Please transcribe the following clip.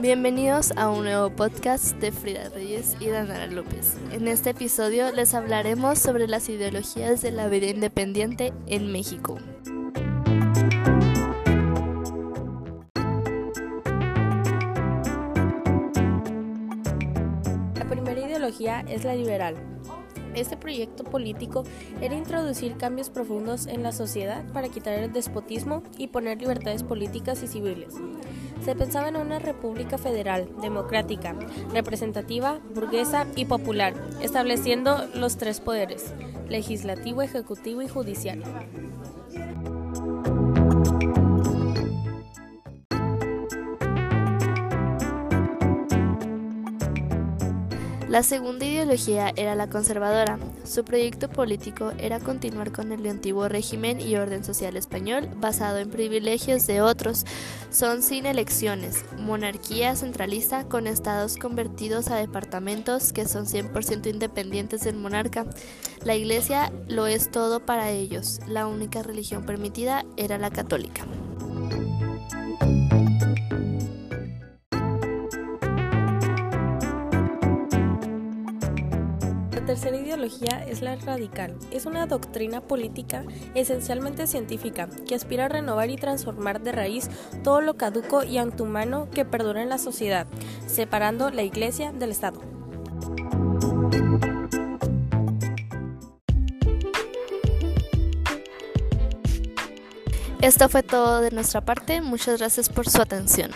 Bienvenidos a un nuevo podcast de Frida Reyes y Danara López. En este episodio les hablaremos sobre las ideologías de la vida independiente en México. La primera ideología es la liberal. Este proyecto político era introducir cambios profundos en la sociedad para quitar el despotismo y poner libertades políticas y civiles. Se pensaba en una república federal, democrática, representativa, burguesa y popular, estableciendo los tres poderes, legislativo, ejecutivo y judicial. La segunda ideología era la conservadora. Su proyecto político era continuar con el antiguo régimen y orden social español basado en privilegios de otros. Son sin elecciones, monarquía centralista con estados convertidos a departamentos que son 100% independientes del monarca. La iglesia lo es todo para ellos. La única religión permitida era la católica. Tercera ideología es la radical. Es una doctrina política esencialmente científica que aspira a renovar y transformar de raíz todo lo caduco y antumano que perdura en la sociedad, separando la Iglesia del Estado. Esto fue todo de nuestra parte. Muchas gracias por su atención.